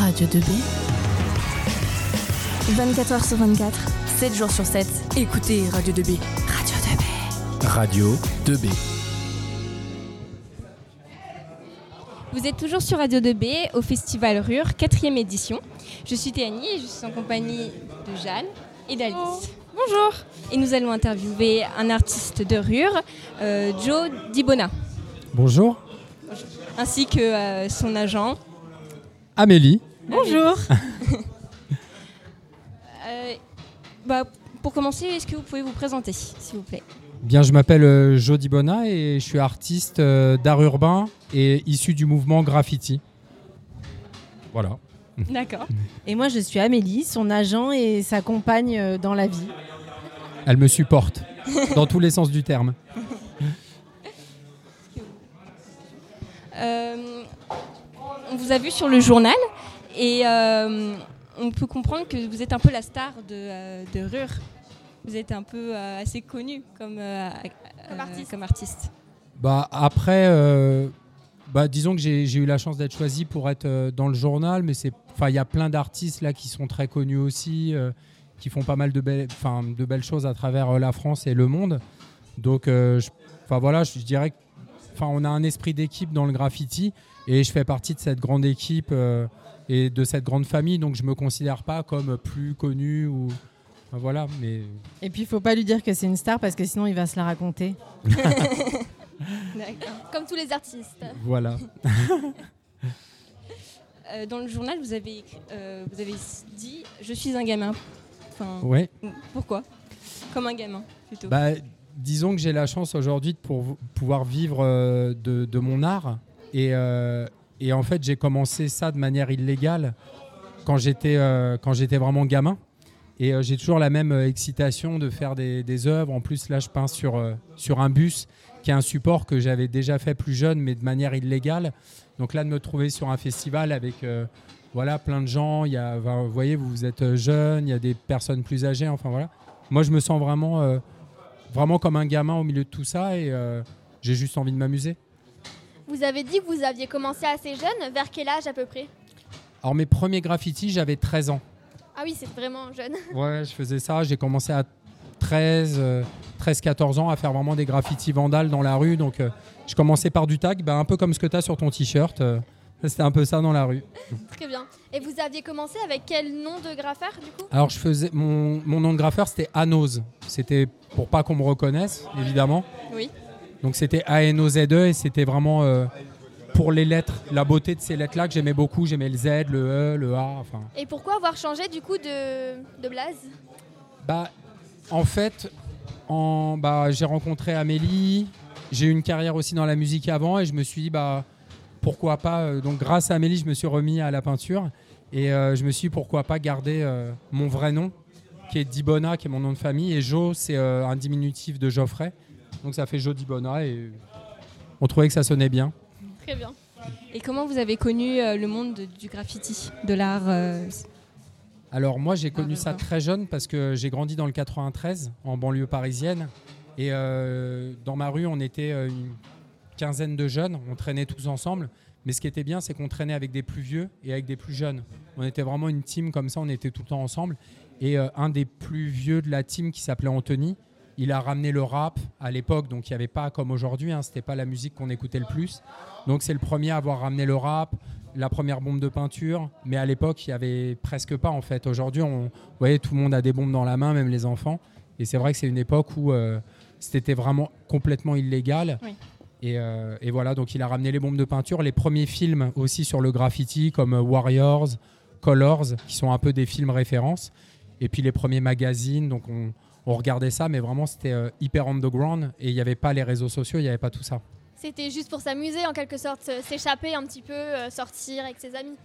Radio 2B. 24h sur 24, 7 jours sur 7. Écoutez Radio 2B. Radio 2B. Radio 2B. Vous êtes toujours sur Radio 2B au Festival Rure, 4 édition. Je suis Théanie et je suis en compagnie de Jeanne et d'Alice. Bonjour. Et nous allons interviewer un artiste de Rure, euh, Joe Dibona, Bonjour. ainsi que euh, son agent. Amélie. Bonjour. Euh, bah, pour commencer, est-ce que vous pouvez vous présenter, s'il vous plaît? Bien, je m'appelle euh, Jody Bona et je suis artiste euh, d'art urbain et issu du mouvement graffiti. Voilà. D'accord. Et moi, je suis Amélie, son agent et sa compagne euh, dans la vie. Elle me supporte dans tous les sens du terme. Euh, on vous a vu sur le journal? Et euh, on peut comprendre que vous êtes un peu la star de, euh, de Rure. Vous êtes un peu euh, assez connu comme, comme artiste. Bah après, euh, bah disons que j'ai eu la chance d'être choisi pour être euh, dans le journal, mais c'est, enfin il y a plein d'artistes là qui sont très connus aussi, euh, qui font pas mal de belles, enfin de belles choses à travers euh, la France et le monde. Donc, euh, je- enfin voilà, je dirais, que- enfin on a un esprit d'équipe dans le graffiti et je fais partie de cette grande équipe euh, et de cette grande famille, donc je me considère pas comme plus connu ou, voilà, mais Et puis, il faut pas lui dire que c'est une star parce que sinon, il va se la raconter. Comme tous les artistes. voilà. Euh, dans le journal, vous avez, écrit- euh, vous avez dit Je suis un gamin. Enfin, Ouais. Pourquoi? Comme un gamin, plutôt. Bah, disons que j'ai la chance aujourd'hui de pour- pouvoir vivre euh, de, de mon art. Et, euh, et en fait, j'ai commencé ça de manière illégale quand j'étais euh, quand j'étais vraiment gamin. Et euh, j'ai toujours la même euh, excitation de faire des, œuvres. En plus, là, je peins sur, sur un bus, qui est un support que j'avais déjà fait plus jeune, mais de manière illégale. Donc là, de me trouver sur un festival avec voilà, plein de gens, il y a, vous voyez, vous êtes jeune, il y a des personnes plus âgées, enfin voilà. Moi, je me sens vraiment, vraiment comme un gamin au milieu de tout ça et j'ai juste envie de m'amuser. Vous avez dit que vous aviez commencé assez jeune. Vers quel âge à peu près? Alors, mes premiers graffitis, j'avais 13 ans. Ah oui, c'est vraiment jeune. Ouais, je faisais ça. J'ai commencé à 13, euh, 13-14 ans à faire vraiment des graffitis vandales dans la rue. Donc, euh, je commençais par du tag, bah, un peu comme ce que tu as sur ton t-shirt. euh, C'était un peu ça dans la rue. Très bien. Et vous aviez commencé avec quel nom de graffeur du coup? Alors, je faisais mon, mon nom de graffeur, c'était Anos. C'était pour pas qu'on me reconnaisse, évidemment. Oui. Donc, c'était A-N-O-Z-E et c'était vraiment euh, pour les lettres, la beauté de ces lettres-là que j'aimais beaucoup. J'aimais le Z, le E, le A, enfin. Et pourquoi avoir changé du coup de, de blaze Bah, en fait, en, bah, j'ai rencontré Amélie. J'ai eu une carrière aussi dans la musique avant et je me suis dit, bah, pourquoi pas. euh, donc, grâce à Amélie, je me suis remis à la peinture et euh, je me suis dit, pourquoi pas garder euh, mon vrai nom, qui est Dibona, qui est mon nom de famille. Et Jo, c'est un diminutif de Geoffrey. Donc, ça fait Jo Dibona et on trouvait que ça sonnait bien. Très bien. Et comment vous avez connu euh, le monde de- du graffiti, de l'art euh, Alors moi j'ai connu ça très jeune parce que j'ai grandi dans le 93 en banlieue parisienne et euh, dans ma rue on était une quinzaine de jeunes, on traînait tous ensemble. Mais ce qui était bien c'est qu'on traînait avec des plus vieux et avec des plus jeunes. On était vraiment une team comme ça, on était tout le temps ensemble. Et euh, un des plus vieux de la team qui s'appelait Anthony, il a ramené le rap à l'époque, donc il n'y avait pas comme aujourd'hui, hein, c'était pas la musique qu'on écoutait le plus. Donc c'est le premier à avoir ramené le rap, la première bombe de peinture, mais à l'époque il y avait presque pas en fait. Aujourd'hui, on, vous voyez, tout le monde a des bombes dans la main, même les enfants. Et c'est vrai que c'est une époque où euh, c'était vraiment complètement illégal. Oui. Et, euh, et voilà, donc il a ramené les bombes de peinture, les premiers films aussi sur le graffiti comme euh, Warriors, Colors, qui sont un peu des films références. Et puis les premiers magazines, donc on, on regardait ça, mais vraiment c'était euh, hyper underground et il n'y avait pas les réseaux sociaux, il n'y avait pas tout ça. C'était juste pour s'amuser en quelque sorte, euh, s'échapper un petit peu, euh, sortir avec ses amis.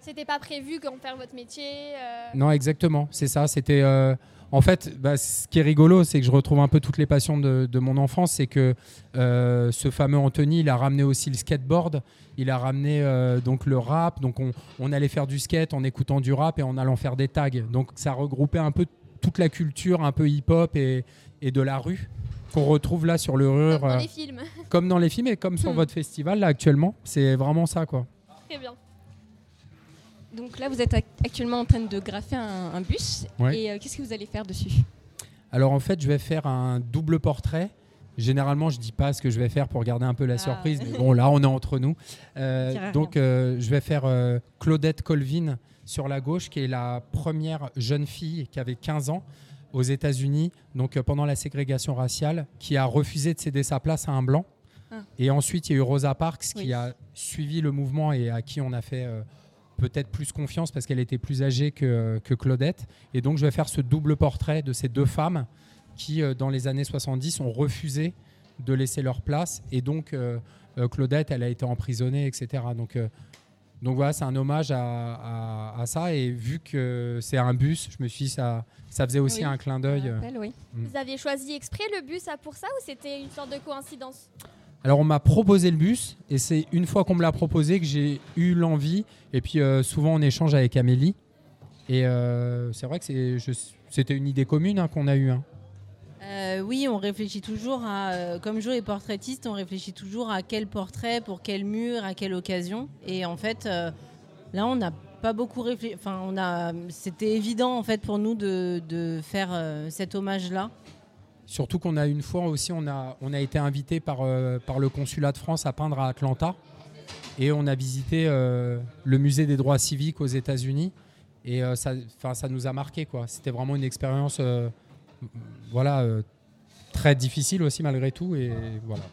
C'était pas prévu qu'en faire votre métier. euh, Non, exactement, c'est ça. C'était euh, en fait, bah, ce qui est rigolo, c'est que je retrouve un peu toutes les passions de, de mon enfance. C'est que euh, ce fameux Anthony, il a ramené aussi le skateboard, il a ramené euh, donc le rap. Donc on, on allait faire du skate en écoutant du rap et en allant faire des tags. Donc ça regroupait un peu toute la culture, un peu hip-hop et, et de la rue qu'on retrouve là sur le rure, comme dans euh, les films. comme dans les films et comme sur Hmm. votre festival là actuellement. C'est vraiment ça quoi. Très bien. Donc là, vous êtes ac- actuellement en train de graffer un, un bus. Ouais. Et euh, qu'est-ce que vous allez faire dessus? Alors en fait, je vais faire un double portrait. Généralement, je dis pas ce que je vais faire pour garder un peu la Ah. surprise, mais bon, là, on est entre nous. Euh, donc, euh, je vais faire euh, Claudette Colvin sur la gauche, qui est la première jeune fille qui avait 15 ans aux États-Unis, donc euh, pendant la ségrégation raciale, qui a refusé de céder sa place à un blanc. Ah. Et ensuite, il y a eu Rosa Parks qui a suivi le mouvement et à qui on a fait euh, peut-être plus confiance parce qu'elle était plus âgée que, que Claudette. Et donc, je vais faire ce double portrait de ces deux femmes qui, euh, dans les années 70, ont refusé de laisser leur place. Et donc, euh, euh, Claudette, elle a été emprisonnée, etc. Donc, euh, donc voilà, c'est un hommage à, à- à ça. Et vu que c'est un bus, je me suis dit, ça, ça faisait aussi Oui. un clin d'œil. oui. Vous aviez choisi exprès le bus pour ça ou c'était une sorte de coïncidence? Alors on m'a proposé le bus et c'est une fois qu'on me l'a proposé que j'ai eu l'envie et puis euh, souvent on échange avec Amélie et euh, c'est vrai que c'était une idée commune hein, qu'on a eue. hein. Euh, oui, on réfléchit toujours à, euh, comme Jo est portraitiste, on réfléchit toujours à quel portrait, pour quel mur, à quelle occasion. Et en fait, euh, là, on n'a pas beaucoup réfléchi. Enfin, on a, c'était évident en fait pour nous de, faire cet hommage-là. Surtout qu'on a une fois aussi on a, on a été invité par, par le consulat de France à peindre à Atlanta et on a visité le musée des droits civiques aux États-Unis et ça, ça nous a marqué. C'était vraiment une expérience voilà très difficile aussi malgré tout et voilà.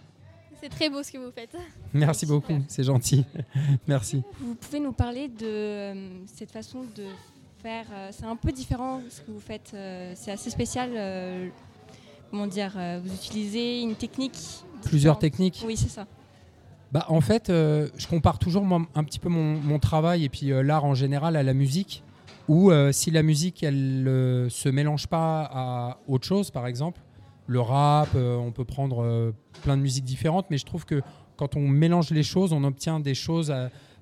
C'est très beau ce que vous faites. Merci beaucoup, c'est gentil. Merci. Vous pouvez nous parler de euh, cette façon de faire. euh, c'est un peu différent ce que vous faites. euh, c'est assez spécial. comment dire Vous utilisez une technique. Plusieurs différente. techniques. Oui, c'est ça. Bah, en fait, je compare toujours moi, un petit peu mon, mon travail et puis l'art en général à la musique. Où si la musique, elle ne se mélange pas à autre chose, par exemple, le rap, euh, on peut prendre euh, plein de musiques différentes, mais je trouve que quand on mélange les choses, on obtient des choses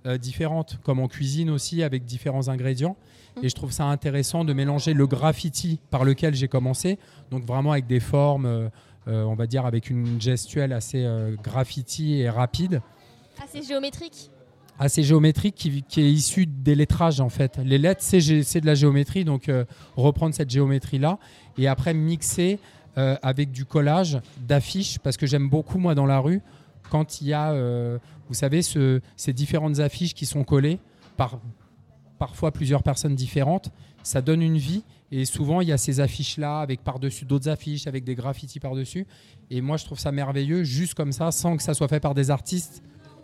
euh, différentes, comme en cuisine aussi, avec différents ingrédients. Et je trouve ça intéressant de mélanger le graffiti par lequel j'ai commencé, donc vraiment avec des formes, on va dire avec une gestuelle assez graffiti et rapide, Assez géométrique. assez géométrique, qui, qui est issue des lettrages en fait. Les lettres, c'est de la géométrie, donc euh, reprendre cette géométrie-là et après mixer euh, avec du collage d'affiches, parce que j'aime beaucoup moi dans la rue, quand il y a, euh, vous savez, ce- ces différentes affiches qui sont collées par parfois plusieurs personnes différentes, ça donne une vie. Et souvent, il y a ces affiches-là avec par-dessus d'autres affiches, avec des graffitis par-dessus. Et moi, je trouve ça merveilleux, juste comme ça, sans que ça soit fait par des artistes,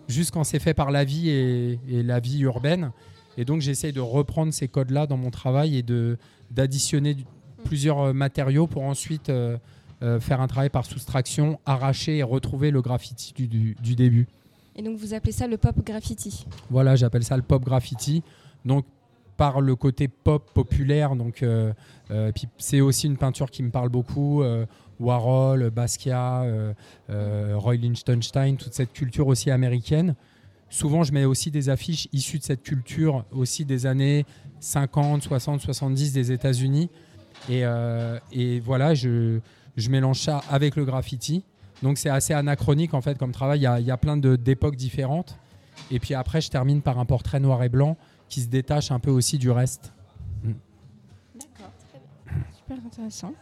juste quand c'est fait par la vie et, et la vie urbaine. Et donc, j'essaye de reprendre ces codes-là dans mon travail et d'additionner plusieurs euh, matériaux pour ensuite euh, euh, faire un travail par soustraction, arracher et retrouver le graffiti du- du- du début. Et donc vous appelez ça le pop graffiti. Voilà, j'appelle ça le pop graffiti. Donc par le côté pop populaire, donc euh, euh, c'est aussi une peinture qui me parle beaucoup. euh, Warhol, Basquiat, Roy Lichtenstein, toute cette culture aussi américaine. Souvent, je mets aussi des affiches issues de cette culture, aussi des années 50, 60, 70 des États-Unis. Et, euh, et voilà, je, je mélange ça avec le graffiti. Donc c'est assez anachronique en fait comme travail. Il y a, il y a plein d'époques différentes. Et puis après, je termine par un portrait noir et blanc qui se détache un peu aussi du reste. D'accord. Super intéressant.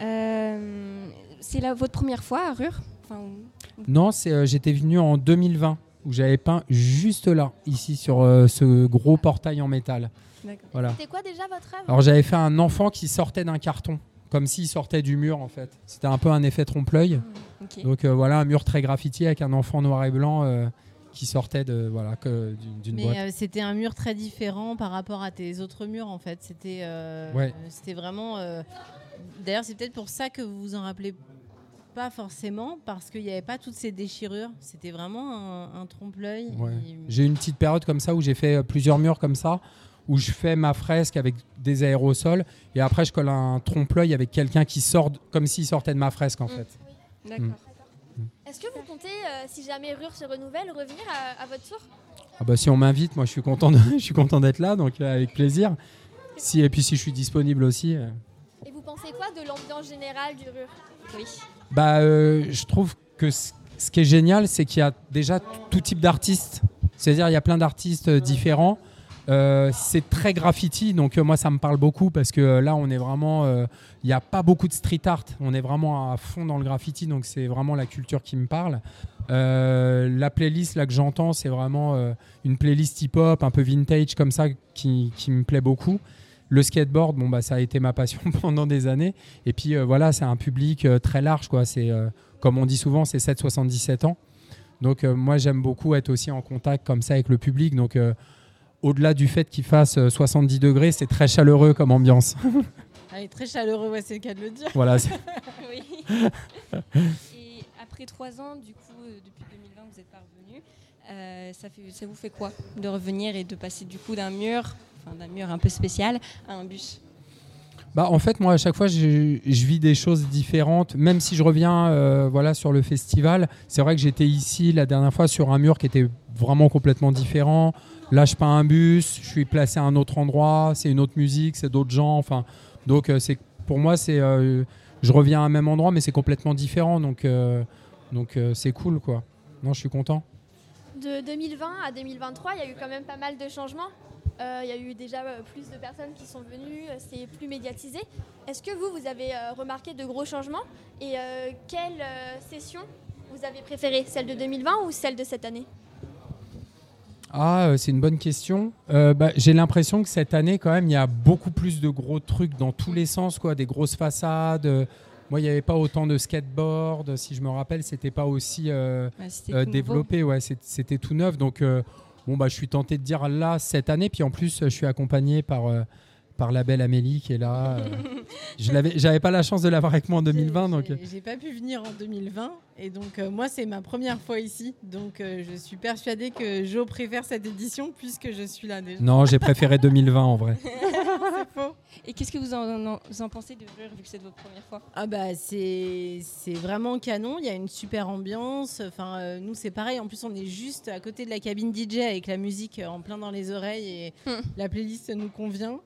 Euh, c'est votre première fois à Rure Enfin, Non, c'est, euh, j'étais venu en 2020 où j'avais peint juste là, ici sur euh, ce gros portail en métal. D'accord. Voilà. C'était quoi déjà votre œuvre? Alors j'avais fait un enfant qui sortait d'un carton, comme s'il sortait du mur en fait. C'était un peu un effet trompe-l'œil. Donc euh, voilà, un mur très graffiti avec un enfant noir et blanc euh, qui sortait de voilà que d'une, boîte. Mais euh, c'était un mur très différent par rapport à tes autres murs en fait. C'était euh, Ouais. c'était vraiment. euh, D'ailleurs, c'est peut-être pour ça que vous vous en rappelez pas forcément parce qu'il n'y avait pas toutes ces déchirures. C'était vraiment un, un trompe-l'œil. Ouais. Il- J'ai eu une petite période comme ça où j'ai fait euh, plusieurs murs comme ça, où je fais ma fresque avec des aérosols et après je colle un trompe-l'œil avec quelqu'un qui sort comme s'il sortait de ma fresque en Mm. fait. D'accord. Est-ce que vous comptez, euh, si jamais Rure se renouvelle, revenir à, à votre tour Ah bah si on m'invite, moi je suis content, de- je suis content d'être là, donc euh, avec plaisir. Si et puis si je suis disponible aussi. euh. Et vous pensez quoi de l'ambiance générale du Rure? Oui. Bah, euh, je trouve que ce qui est génial, c'est qu'il y a déjà tout type d'artistes. C'est-à-dire, il y a plein d'artistes euh, différents. Euh, c'est très graffiti, donc moi ça me parle beaucoup parce que là on est vraiment, il n'y a pas beaucoup de street art, on est vraiment à fond dans le graffiti, donc c'est vraiment la culture qui me parle. La playlist là que j'entends, c'est vraiment une playlist hip-hop, un peu vintage comme ça, qui me plaît beaucoup. Le skateboard, bon bah ça a été ma passion pendant des années. Et puis euh, voilà, c'est un public euh, très large, quoi. C'est euh, comme on dit souvent, c'est 7-77 ans. Donc euh, moi j'aime beaucoup être aussi en contact comme ça avec le public. Donc euh, au-delà du fait qu'il fasse euh, 70 degrés, c'est très chaleureux comme ambiance. Ah, très chaleureux, ouais, c'est le cas de le dire. voilà. Oui. Et après trois ans, du coup, euh, depuis 2020, vous êtes pas revenu. Euh, ça, fait, ça vous fait quoi de revenir et de passer du coup d'un mur, enfin d'un mur un peu spécial, à un bus Bah, en fait, moi, à chaque fois, je, je vis des choses différentes. Même si je reviens euh, voilà, sur le festival, c'est vrai que j'étais ici la dernière fois sur un mur qui était vraiment complètement différent. Là, je peins un bus, je suis placé à un autre endroit, c'est une autre musique, c'est d'autres gens. Enfin, donc, euh, c'est pour moi, c'est euh, je reviens à un même endroit, mais c'est complètement différent. Donc, euh, donc euh, c'est cool, quoi. Non, je suis content. De 2020 à 2023, il y a eu quand même pas mal de changements. Euh, Il y a eu déjà euh, plus de personnes qui sont venues, euh, c'est plus médiatisé. Est-ce que vous, vous avez euh, remarqué de gros changements Et euh, quelle euh, session vous avez préférée Celle de 2020 ou celle de cette année? Ah, euh, c'est une bonne question. Euh, bah, J'ai l'impression que cette année, quand même, il y a beaucoup plus de gros trucs dans tous les sens, quoi. Des grosses façades. euh, Moi, il n'y avait pas autant de skateboard. Si je me rappelle, c'était pas aussi euh, euh, développé. Ouais, c'était tout neuf. Donc, euh, bon, bah, je suis tenté de dire là cette année. Puis en plus, je suis accompagné par euh, par la belle Amélie qui est là. euh. je l'avais, j'avais pas la chance de l'avoir avec moi en 2020, donc. euh, J'ai- pas pu venir en 2020 et donc euh, moi c'est ma première fois ici. Donc euh, je suis persuadée que Jo préfère cette édition puisque je suis là déjà. Non, j'ai préféré 2020 en vrai. C'est faux. Et qu'est-ce que vous en, en- vous en pensez de vu que c'est votre première fois? Ah bah c'est c'est vraiment canon, il y a une super ambiance. Enfin euh, nous c'est pareil, en plus on est juste à côté de la cabine DJ avec la musique en plein dans les oreilles et Hmm. la playlist nous convient.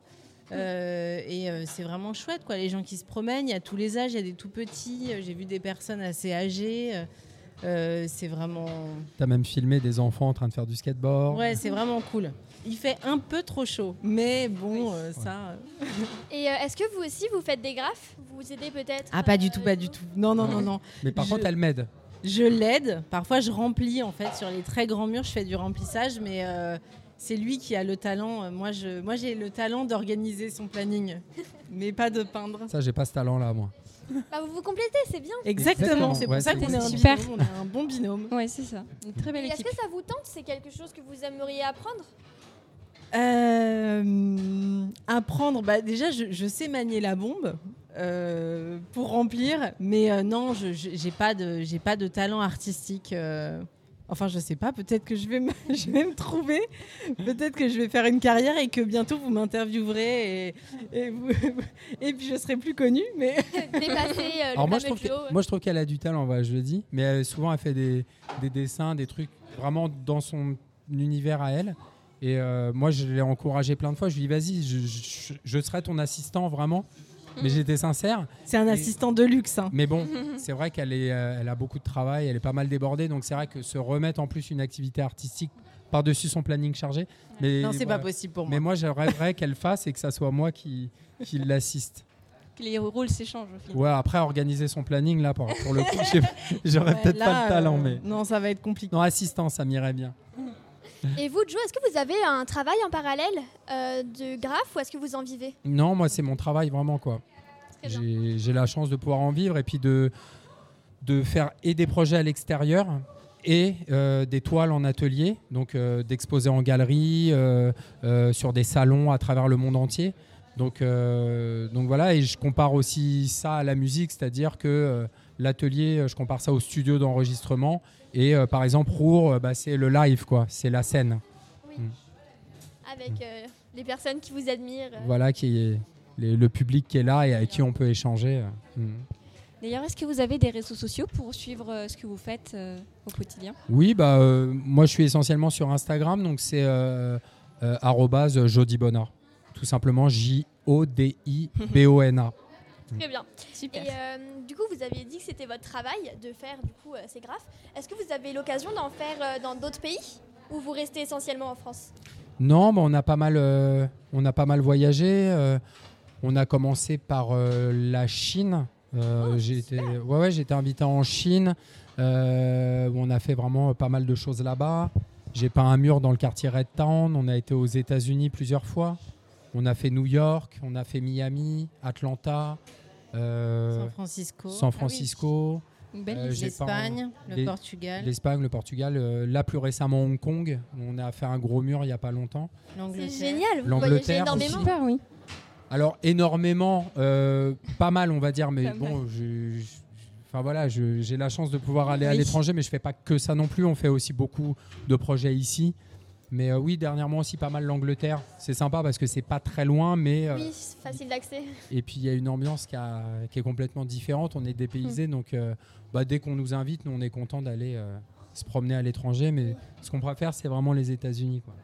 Euh, et euh, c'est vraiment chouette quoi, les gens qui se promènent, il y a tous les âges, il y a des tout petits, euh, j'ai vu des personnes assez âgées. euh, c'est vraiment T'as même filmé des enfants en train de faire du skateboard. ouais, c'est vraiment cool. Il fait un peu trop chaud, mais bon euh, ça Et euh, est-ce que vous aussi, vous faites des graphes? Vous aidez peut-être Ah pas du tout, pas du tout. Non non non non. Mais par Je- contre, elle m'aide. Je l'aide. Parfois, je remplis en fait sur les très grands murs. Je fais du remplissage, mais euh, c'est lui qui a le talent. Moi, je, moi, j'ai le talent d'organiser son planning, mais pas de peindre. Ça, j'ai pas ce talent-là, moi. Bah, vous vous complétez, c'est bien. Exactement. C'est pour Ouais, ça qu'on est un super. binôme. On est un bon binôme. Ouais, c'est ça. Une très belle Et Est-ce équipe. que ça vous tente C'est quelque chose que vous aimeriez apprendre? Euh, apprendre. Bah, déjà, je, je sais manier la bombe. euh, pour remplir, mais euh, non, je j'ai pas de j'ai pas de talent artistique. Euh. Enfin, je sais pas. Peut-être que je vais me, je vais me trouver. Peut-être que je vais faire une carrière et que bientôt vous m'interviewerez et et, vous- et puis je serai plus connue. Mais Dépasser euh, le Alors moi je, trouve euh. moi, je trouve qu'elle a du talent, voilà, je le dis. Mais elle- souvent, elle fait des, des dessins, des trucs vraiment dans son univers à elle. Et euh, moi, je l'ai encouragé plein de fois. Je lui ai dit, vas-y, je, je- je serai ton assistant, vraiment. Mais j'étais sincère. c'est un Et- assistant de luxe. hein. Mais bon, c'est vrai qu'elle est, euh, elle a beaucoup de travail, elle est pas mal débordée. Donc c'est vrai que se remettre en plus une activité artistique par-dessus son planning chargé. Mais, Non, c'est voilà. pas possible pour moi. Mais moi, je rêverais qu'elle fasse et que ça soit moi qui, qui l'assiste. Que les rôles s'échangent au final. Ouais, après, organiser son planning, là, pour, pour le coup, j'aurais Ouais, peut-être pas le talent, euh, mais. non, ça va être compliqué. Non, assistant, ça m'irait bien. Et vous, Joe, est-ce que vous avez un travail en parallèle euh, de graphe ou est-ce que vous en vivez? Non, moi, c'est mon travail, vraiment, quoi. J'ai la chance de pouvoir en vivre et puis de, de faire et des projets à l'extérieur et euh, des toiles en atelier, donc euh, d'exposer en galerie, sur des salons à travers le monde entier. Donc, donc voilà, et je compare aussi ça à la musique, c'est-à-dire que l'atelier, euh, je compare ça au studio d'enregistrement. Et euh, par exemple, Rour, euh, bah, c'est le live, quoi, c'est la scène. avec euh, les personnes qui vous admirent. Voilà, qui est les- le public qui est là et avec qui on peut échanger. Mm. D'ailleurs, est-ce que vous avez des réseaux sociaux pour suivre euh, ce que vous faites euh, au quotidien? Oui, bah, euh, moi je suis essentiellement sur Instagram, donc c'est euh, euh, arrobase jodibona. Tout simplement J-O-D-I-B-O-N-A. Très bien. Super. Et euh, du coup, vous aviez dit que c'était votre travail de faire du coup euh, ces graphes. Est-ce que vous avez l'occasion d'en faire euh, dans d'autres pays ou vous restez essentiellement en France? Non, mais on a pas mal, on a pas mal voyagé. on a commencé par la Chine. J'ai été, ouais, été invité en Chine. où on a fait vraiment pas mal de choses là-bas. J'ai peint un mur dans le quartier Red Town. On a été aux États-Unis plusieurs fois. On a fait New York, on a fait Miami, Atlanta, euh, San Francisco, San Francisco, Une belle Euh, l'Espagne, le les- Portugal, l'Espagne, le Portugal. euh, là, plus récemment, Hong Kong. On a fait un gros mur il n'y a pas longtemps. C'est l'Angleterre. génial, vous voyagez L'Angleterre énormément. Super, oui. Alors énormément, euh, pas mal on va dire, mais Pas bon, je- je- enfin voilà, j'ai la chance de pouvoir aller à l'étranger, mais je fais pas que ça non plus. On fait aussi beaucoup de projets ici. Mais euh, oui, dernièrement aussi pas mal l'Angleterre. C'est sympa parce que c'est pas très loin, mais euh, Oui, c'est facile d'accès. et puis il y a une ambiance qui, a- qui est complètement différente. On est dépaysé, donc euh, bah, dès qu'on nous invite, nous on est content d'aller euh, se promener à l'étranger. Mais ce qu'on préfère, c'est vraiment les États-Unis. quoi.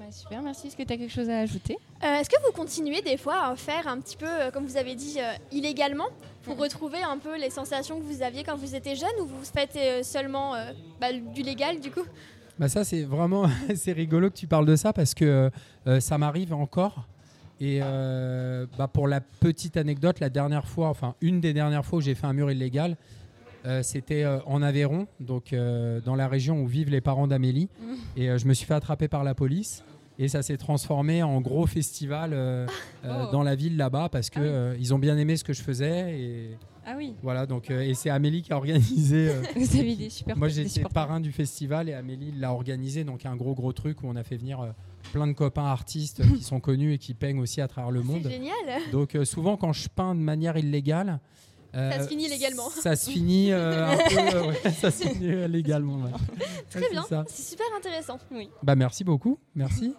Bah, super, merci. Est-ce que tu as quelque chose à ajouter? Euh, Est-ce que vous continuez des fois à faire un petit peu, comme vous avez dit, euh, illégalement pour retrouver un peu les sensations que vous aviez quand vous étiez jeune ou vous faites seulement euh, bah, du légal du coup? Bah ça c'est vraiment c'est rigolo que tu parles de ça parce que euh, ça m'arrive encore. Et euh, bah, pour la petite anecdote la dernière fois enfin une des dernières fois où j'ai fait un mur illégal euh, c'était en Aveyron donc dans la région où vivent les parents d'Amélie. Et euh, je me suis fait attraper par la police et ça s'est transformé en gros festival euh, euh, Oh. dans la ville là-bas parce que Ah oui. euh, ils ont bien aimé ce que je faisais et Ah oui. voilà donc et c'est Amélie qui a organisé Vous avez des super moi, j'étais parrain du festival et Amélie l'a organisé, donc un gros gros truc où on a fait venir plein de copains artistes qui sont connus et qui peignent aussi à travers le C'est monde. génial. Donc souvent quand je peins de manière illégale, Ça se finit légalement. Ça se finit euh, un peu, euh, ouais, ça se finit légalement. ouais. Très c'est bien, c'est super intéressant. Bah merci beaucoup, merci.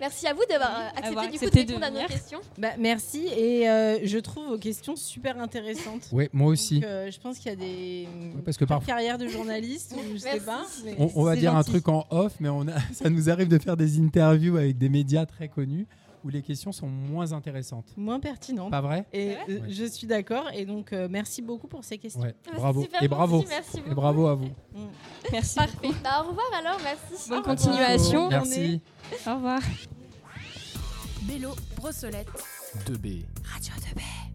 Merci à vous d'avoir euh, accepté Avoir du coup de accepté de répondre à nos questions. Bah, merci et euh, je trouve vos questions super intéressantes. Oui, moi aussi. Donc, euh, je pense qu'il y a des Ouais, parce que pas de parfois- carrière de journaliste ou je sais pas. mais On, on va dire un gentil. truc en off, mais on a, ça nous arrive de faire des interviews avec des médias très connus où les questions sont moins intéressantes. moins pertinent. Pas vrai Et euh, Ouais. je suis d'accord et donc euh, merci beaucoup pour ces questions. Ouais, Ah, bravo. super Et bravo. merci Et beaucoup. bravo à vous. Merci. Parfait. Bah, au revoir alors, merci. Bonne Au revoir. continuation. Merci. Au revoir. Bélo, Brossolette, 2B. Radio 2B.